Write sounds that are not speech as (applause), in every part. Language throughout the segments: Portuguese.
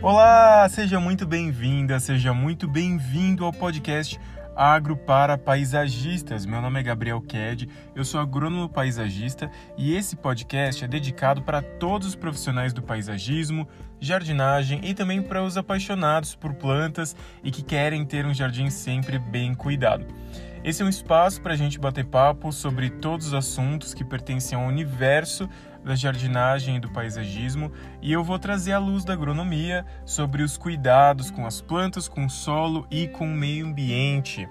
Olá, seja muito bem-vinda, seja muito bem-vindo ao podcast Agro para Paisagistas. Meu nome é Gabriel Ked, eu sou agrônomo paisagista e esse podcast é dedicado para todos os profissionais do paisagismo, jardinagem e também para os apaixonados por plantas e que querem ter um jardim sempre bem cuidado. Esse é um espaço para a gente bater papo sobre todos os assuntos que pertencem ao universo da jardinagem e do paisagismo e eu vou trazer a luz da agronomia sobre os cuidados com as plantas, com o solo e com o meio ambiente.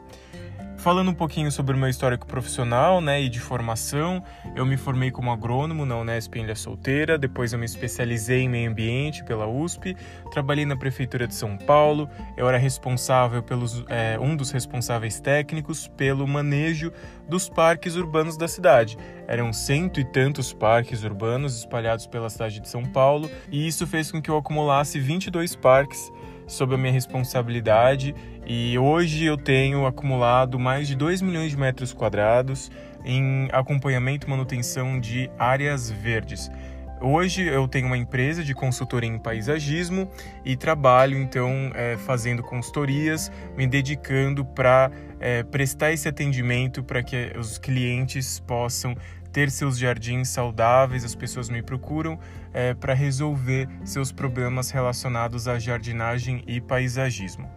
Falando um pouquinho sobre o meu histórico profissional né, e de formação, eu me formei como agrônomo na Unesp em Ilha Solteira, depois eu me especializei em meio ambiente pela USP, trabalhei na Prefeitura de São Paulo, eu era responsável pelos, é, um dos responsáveis técnicos pelo manejo dos parques urbanos da cidade. Eram cento e tantos parques urbanos espalhados pela cidade de São Paulo, e isso fez com que eu acumulasse 22 parques sob a minha responsabilidade e hoje eu tenho acumulado mais de 2 milhões de metros quadrados em acompanhamento e manutenção de áreas verdes. Hoje eu tenho uma empresa de consultoria em paisagismo e trabalho então é, fazendo consultorias, me dedicando para é, prestar esse atendimento para que os clientes possam ter seus jardins saudáveis, as pessoas me procuram é, para resolver seus problemas relacionados à jardinagem e paisagismo.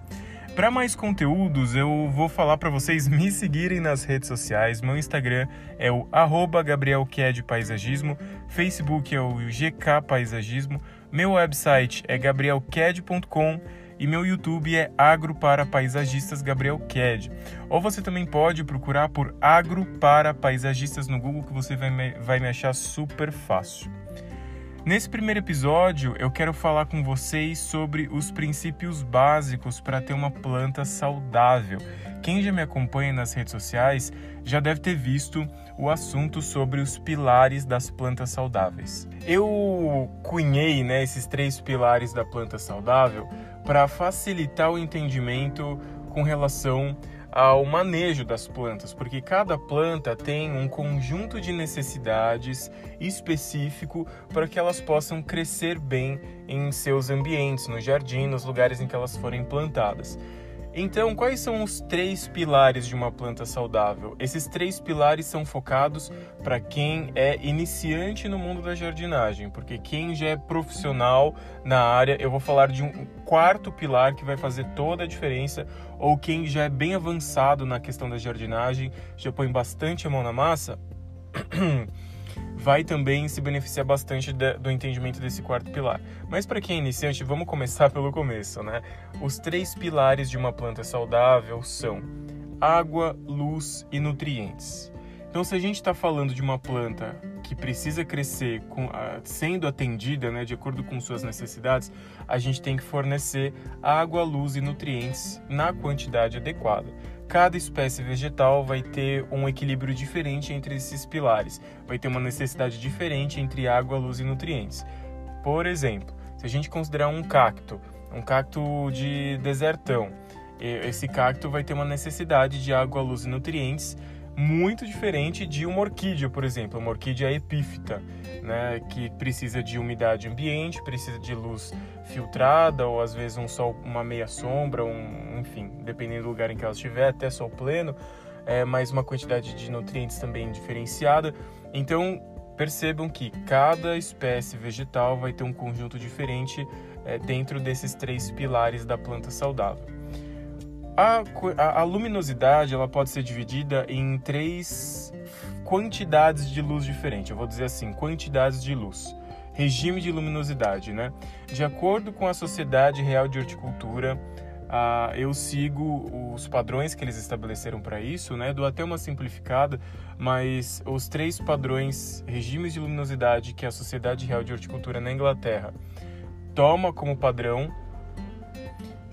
Para mais conteúdos, eu vou falar para vocês me seguirem nas redes sociais. Meu Instagram é o @gabrielked_paisagismo, Facebook é o GK Paisagismo, meu website é gabrielked.com e meu YouTube é Agro para Paisagistas Gabriel Ked. Ou você também pode procurar por Agro para Paisagistas no Google que você vai me, vai me achar super fácil. Nesse primeiro episódio, eu quero falar com vocês sobre os princípios básicos para ter uma planta saudável. Quem já me acompanha nas redes sociais já deve ter visto o assunto sobre os pilares das plantas saudáveis. Eu cunhei né, esses três pilares da planta saudável para facilitar o entendimento com relação ao manejo das plantas, porque cada planta tem um conjunto de necessidades específico para que elas possam crescer bem em seus ambientes, no jardim, nos lugares em que elas forem plantadas. Então, quais são os três pilares de uma planta saudável? Esses três pilares são focados para quem é iniciante no mundo da jardinagem, porque quem já é profissional na área, eu vou falar de um quarto pilar que vai fazer toda a diferença, ou quem já é bem avançado na questão da jardinagem, já põe bastante a mão na massa. (clears throat) vai também se beneficiar bastante do entendimento desse quarto pilar. Mas para quem é iniciante, vamos começar (laughs) pelo começo, né? Os três pilares de uma planta saudável são água, luz e nutrientes. Então, se a gente está falando de uma planta que precisa crescer com, sendo atendida né, de acordo com suas necessidades, a gente tem que fornecer água, luz e nutrientes na quantidade adequada. Cada espécie vegetal vai ter um equilíbrio diferente entre esses pilares, vai ter uma necessidade diferente entre água, luz e nutrientes. Por exemplo, se a gente considerar um cacto, um cacto de desertão, esse cacto vai ter uma necessidade de água, luz e nutrientes muito diferente de uma orquídea, por exemplo, uma orquídea epífita, né, que precisa de umidade ambiente, precisa de luz filtrada ou às vezes um sol, uma meia sombra, um, enfim, dependendo do lugar em que ela estiver, até sol pleno, é, mais uma quantidade de nutrientes também diferenciada. Então percebam que cada espécie vegetal vai ter um conjunto diferente é, dentro desses três pilares da planta saudável. A, a, a, luminosidade ela pode ser dividida em três quantidades de luz diferentes. Eu vou dizer assim, quantidades de luz. Regime de luminosidade, né? De acordo com a Sociedade Real de Horticultura, eu sigo os padrões que eles estabeleceram para isso, né? Dou até uma simplificada, mas os três padrões, regimes de luminosidade que a Sociedade Real de Horticultura na Inglaterra toma como padrão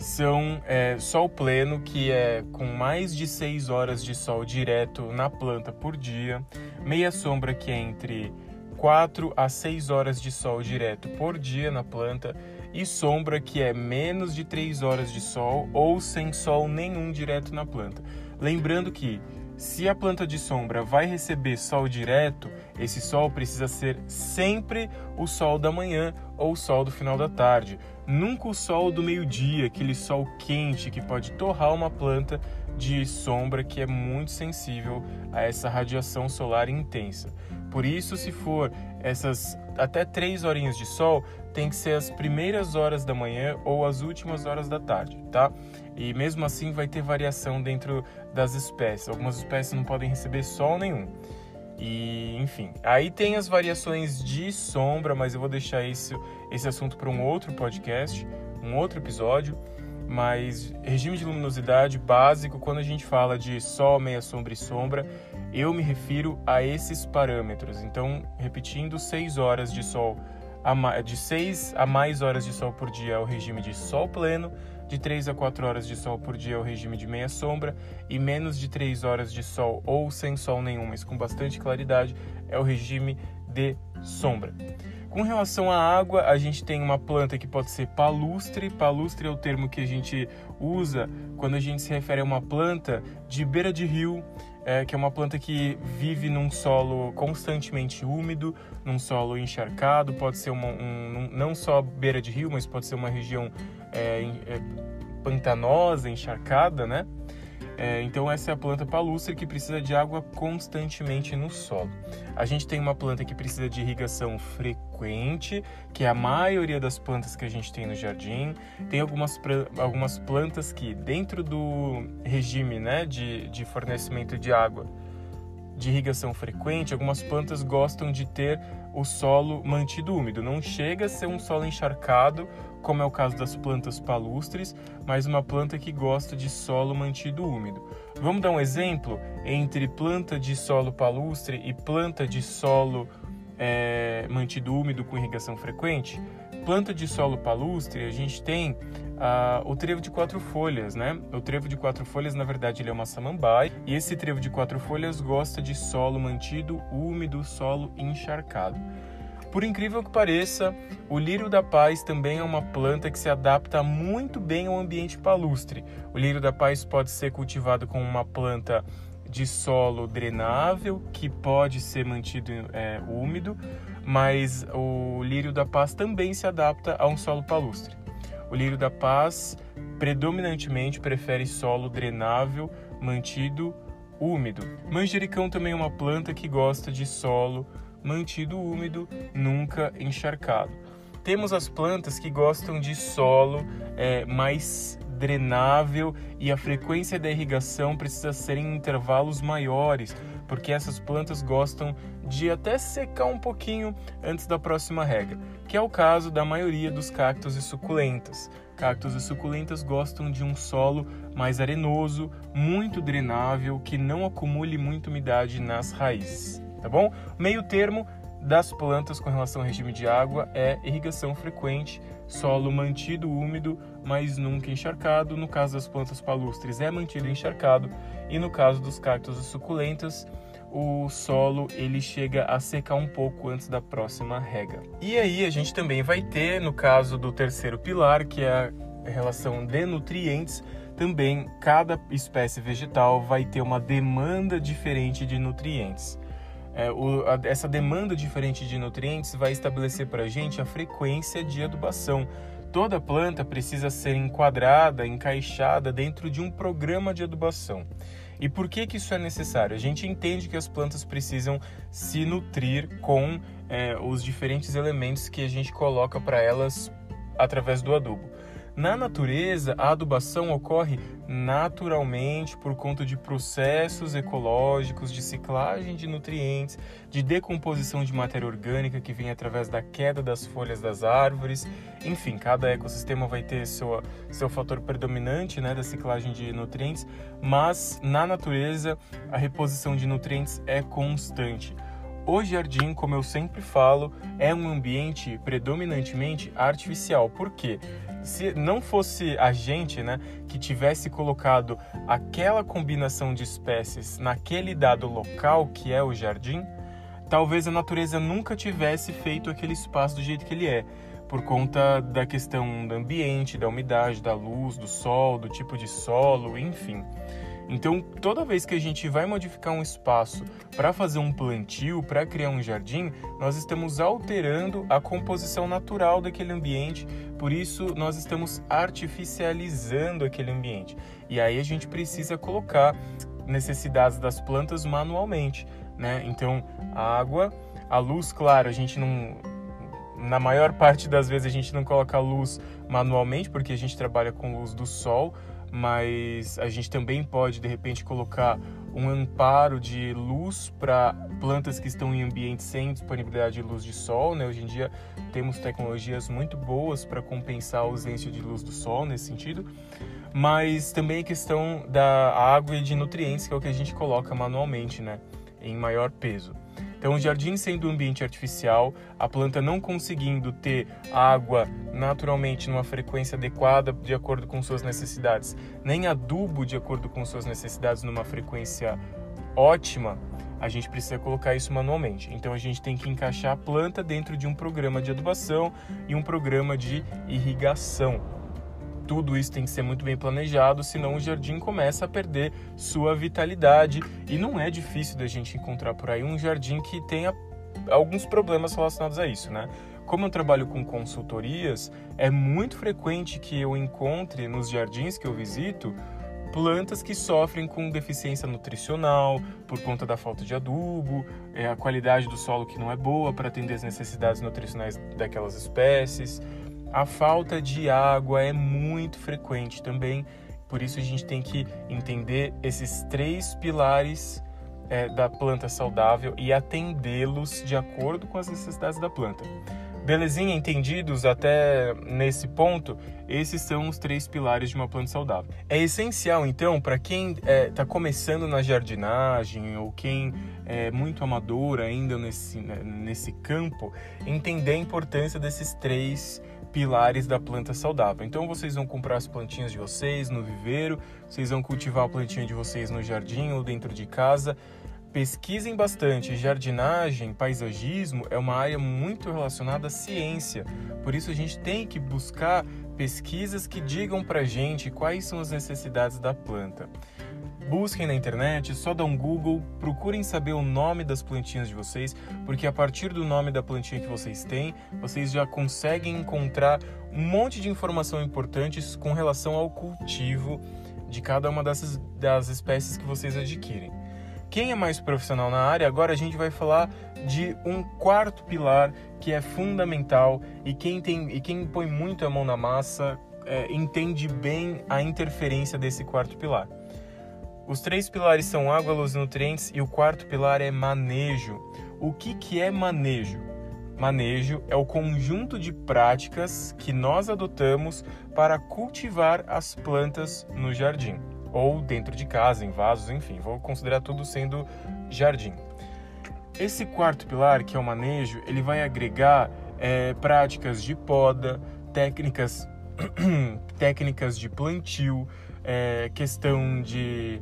são é, sol pleno, que é com mais de 6 horas de sol direto na planta por dia, meia sombra, que é entre 4 a 6 horas de sol direto por dia na planta, e sombra, que é menos de 3 horas de sol ou sem sol nenhum direto na planta. Lembrando que se a planta de sombra vai receber sol direto, esse sol precisa ser sempre o sol da manhã ou o sol do final da tarde, Nunca o sol do meio-dia, aquele sol quente que pode torrar uma planta de sombra que é muito sensível a essa radiação solar intensa. Por isso, se for essas até três horinhas de sol, tem que ser as primeiras horas da manhã ou as últimas horas da tarde, tá? E mesmo assim vai ter variação dentro das espécies. Algumas espécies não podem receber sol nenhum. E, enfim, aí tem as variações de sombra, mas eu vou deixar esse, esse assunto para um outro podcast, um outro episódio. Mas regime de luminosidade básico, quando a gente fala de sol, meia sombra e sombra, eu me refiro a esses parâmetros. Então, repetindo, 6 horas de sol, de 6 a mais horas de sol por dia é o regime de sol pleno, de 3 a 4 horas de sol por dia é o regime de meia sombra e menos de 3 horas de sol ou sem sol nenhum, mas com bastante claridade, é o regime de sombra. Com relação à água, a gente tem uma planta que pode ser palustre. Palustre é o termo que a gente usa quando a gente se refere a uma planta de beira de rio, é, que é uma planta que vive num solo constantemente úmido, num solo encharcado. Pode ser uma, um, não só beira de rio, mas pode ser uma região é, é, pantanosa, encharcada, né? É, então essa é a planta palustre que precisa de água constantemente no solo. A gente tem uma planta que precisa de irrigação frequente, que é a maioria das plantas que a gente tem no jardim. Tem algumas, algumas plantas que dentro do regime né, de, de fornecimento de água de irrigação frequente, algumas plantas gostam de ter o solo mantido úmido. Não chega a ser um solo encharcado, como é o caso das plantas palustres, mas uma planta que gosta de solo mantido úmido. Vamos dar um exemplo entre planta de solo palustre e planta de solo é, mantido úmido com irrigação frequente? Planta de solo palustre, a gente tem ah, o trevo de quatro folhas, né? O trevo de quatro folhas, na verdade, ele é uma samambaia. E esse trevo de quatro folhas gosta de solo mantido, úmido, solo encharcado. Por incrível que pareça, o lírio da paz também é uma planta que se adapta muito bem ao ambiente palustre. O lírio da paz pode ser cultivado como uma planta de solo drenável, que pode ser mantido é, úmido, mas o lírio da paz também se adapta a um solo palustre. O lírio da paz predominantemente prefere solo drenável, mantido úmido. Manjericão também é uma planta que gosta de solo mantido úmido, nunca encharcado. Temos as plantas que gostam de solo é, mais drenável e a frequência da irrigação precisa ser em intervalos maiores, porque essas plantas gostam de até secar um pouquinho antes da próxima rega, que é o caso da maioria dos cactos e suculentas. Cactos e suculentas gostam de um solo mais arenoso, muito drenável, que não acumule muita umidade nas raízes, tá bom? Meio termo das plantas com relação ao regime de água é irrigação frequente, solo mantido úmido, mas nunca encharcado. No caso das plantas palustres é mantido encharcado e no caso dos cactos e suculentas o solo ele chega a secar um pouco antes da próxima rega. E aí a gente também vai ter, no caso do terceiro pilar, que é a relação de nutrientes, também cada espécie vegetal vai ter uma demanda diferente de nutrientes. É, o, a, essa demanda diferente de nutrientes vai estabelecer para a gente a frequência de adubação. Toda planta precisa ser enquadrada, encaixada dentro de um programa de adubação. E por que, que isso é necessário? A gente entende que as plantas precisam se nutrir com é, os diferentes elementos que a gente coloca para elas através do adubo. Na natureza, a adubação ocorre naturalmente por conta de processos ecológicos, de ciclagem de nutrientes, de decomposição de matéria orgânica que vem através da queda das folhas das árvores. Enfim, cada ecossistema vai ter seu, seu fator predominante né, da ciclagem de nutrientes, mas na natureza a reposição de nutrientes é constante. O jardim, como eu sempre falo, é um ambiente predominantemente artificial. Por quê? Se não fosse a gente, né, que tivesse colocado aquela combinação de espécies naquele dado local que é o jardim, talvez a natureza nunca tivesse feito aquele espaço do jeito que ele é, por conta da questão do ambiente, da umidade, da luz, do sol, do tipo de solo, enfim. Então, toda vez que a gente vai modificar um espaço para fazer um plantio, para criar um jardim, nós estamos alterando a composição natural daquele ambiente, por isso nós estamos artificializando aquele ambiente. E aí a gente precisa colocar necessidades das plantas manualmente, né? Então, a água, a luz, claro, a gente não na maior parte das vezes a gente não coloca luz manualmente porque a gente trabalha com luz do sol, mas a gente também pode de repente colocar um amparo de luz para plantas que estão em ambientes sem disponibilidade de luz de sol. Né? Hoje em dia temos tecnologias muito boas para compensar a ausência de luz do sol nesse sentido, mas também a questão da água e de nutrientes, que é o que a gente coloca manualmente, né? em maior peso. Então, o jardim sendo um ambiente artificial, a planta não conseguindo ter água naturalmente numa frequência adequada de acordo com suas necessidades, nem adubo de acordo com suas necessidades numa frequência ótima, a gente precisa colocar isso manualmente. Então a gente tem que encaixar a planta dentro de um programa de adubação e um programa de irrigação tudo isso tem que ser muito bem planejado, senão o jardim começa a perder sua vitalidade. E não é difícil da gente encontrar por aí um jardim que tenha alguns problemas relacionados a isso, né? Como eu trabalho com consultorias, é muito frequente que eu encontre nos jardins que eu visito plantas que sofrem com deficiência nutricional por conta da falta de adubo, é a qualidade do solo que não é boa para atender as necessidades nutricionais daquelas espécies. A falta de água é muito frequente também, por isso a gente tem que entender esses três pilares é, da planta saudável e atendê-los de acordo com as necessidades da planta. Belezinha, entendidos até nesse ponto? Esses são os três pilares de uma planta saudável. É essencial, então, para quem está é, tá começando na jardinagem ou quem é muito amador ainda nesse, né, nesse campo, entender a importância desses três pilares da planta saudável. Então vocês vão comprar as plantinhas de vocês no viveiro, vocês vão cultivar a plantinha de vocês no jardim ou dentro de casa. Pesquisem bastante. Jardinagem, paisagismo é uma área muito relacionada à ciência. Por isso a gente tem que buscar pesquisas que digam pra gente quais são as necessidades da planta. Busquem na internet, só dá um Google, procurem saber o nome das plantinhas de vocês, porque a partir do nome da plantinha que vocês têm, vocês já conseguem encontrar um monte de informação importantes com relação ao cultivo de cada uma dessas das espécies que vocês adquirem. Quem é mais profissional na área, agora a gente vai falar de um quarto pilar que é fundamental e quem, tem, e quem põe muito a mão na massa é, entende bem a interferência desse quarto pilar. Os três pilares são água, luz e nutrientes e o quarto pilar é manejo. O que, que é manejo? Manejo é o conjunto de práticas que nós adotamos para cultivar as plantas no jardim ou dentro de casa, em vasos, enfim, vou considerar tudo sendo jardim. Esse quarto pilar, que é o manejo, ele vai agregar é, práticas de poda, técnicas, (clears throat) técnicas de plantio, é, questão de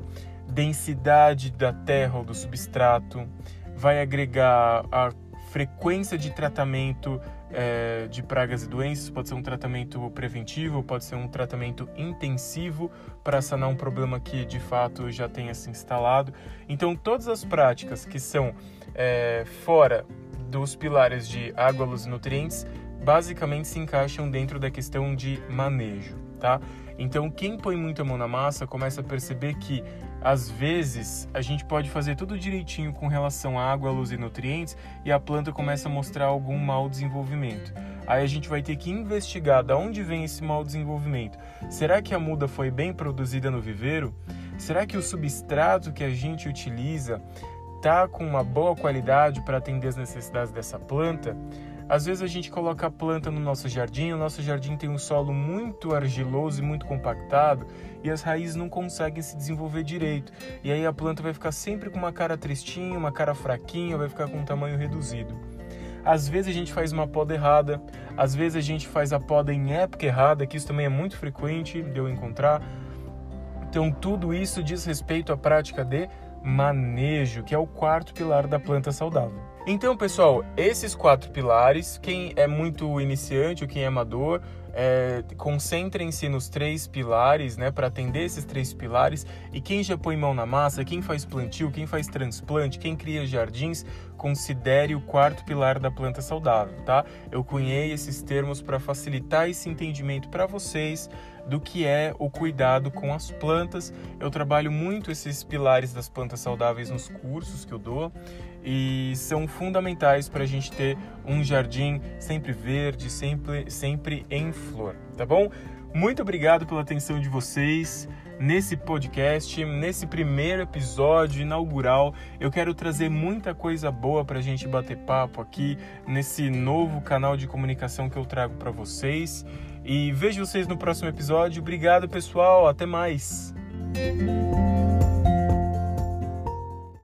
densidade da terra ou do substrato, vai agregar a frequência de tratamento é, de pragas e doenças, pode ser um tratamento preventivo, pode ser um tratamento intensivo para sanar um problema que de fato já tenha se instalado. Então, todas as práticas que são é, fora dos pilares de água, luz e nutrientes basicamente se encaixam dentro da questão de manejo, tá? Então, quem põe muita mão na massa começa a perceber que às vezes a gente pode fazer tudo direitinho com relação à água, luz e nutrientes e a planta começa a mostrar algum mau desenvolvimento. Aí a gente vai ter que investigar de onde vem esse mau desenvolvimento. Será que a muda foi bem produzida no viveiro? Será que o substrato que a gente utiliza está com uma boa qualidade para atender as necessidades dessa planta? Às vezes a gente coloca a planta no nosso jardim, o nosso jardim tem um solo muito argiloso e muito compactado e as raízes não conseguem se desenvolver direito. E aí a planta vai ficar sempre com uma cara tristinha, uma cara fraquinha, vai ficar com um tamanho reduzido. Às vezes a gente faz uma poda errada, às vezes a gente faz a poda em época errada, que isso também é muito frequente de eu encontrar. Então tudo isso diz respeito à prática de manejo, que é o quarto pilar da planta saudável. Então, pessoal, esses quatro pilares, quem é muito iniciante ou quem é amador, é, concentrem-se nos três pilares, né, para atender esses três pilares. E quem já põe mão na massa, quem faz plantio, quem faz transplante, quem cria jardins, considere o quarto pilar da planta saudável, tá? Eu cunhei esses termos para facilitar esse entendimento para vocês do que é o cuidado com as plantas. Eu trabalho muito esses pilares das plantas saudáveis nos cursos que eu dou e são fundamentais para a gente ter um jardim sempre verde, sempre, sempre em flor, tá bom? Muito obrigado pela atenção de vocês nesse podcast, nesse primeiro episódio inaugural. Eu quero trazer muita coisa boa para a gente bater papo aqui nesse novo canal de comunicação que eu trago para vocês. E vejo vocês no próximo episódio. Obrigado, pessoal. Até mais.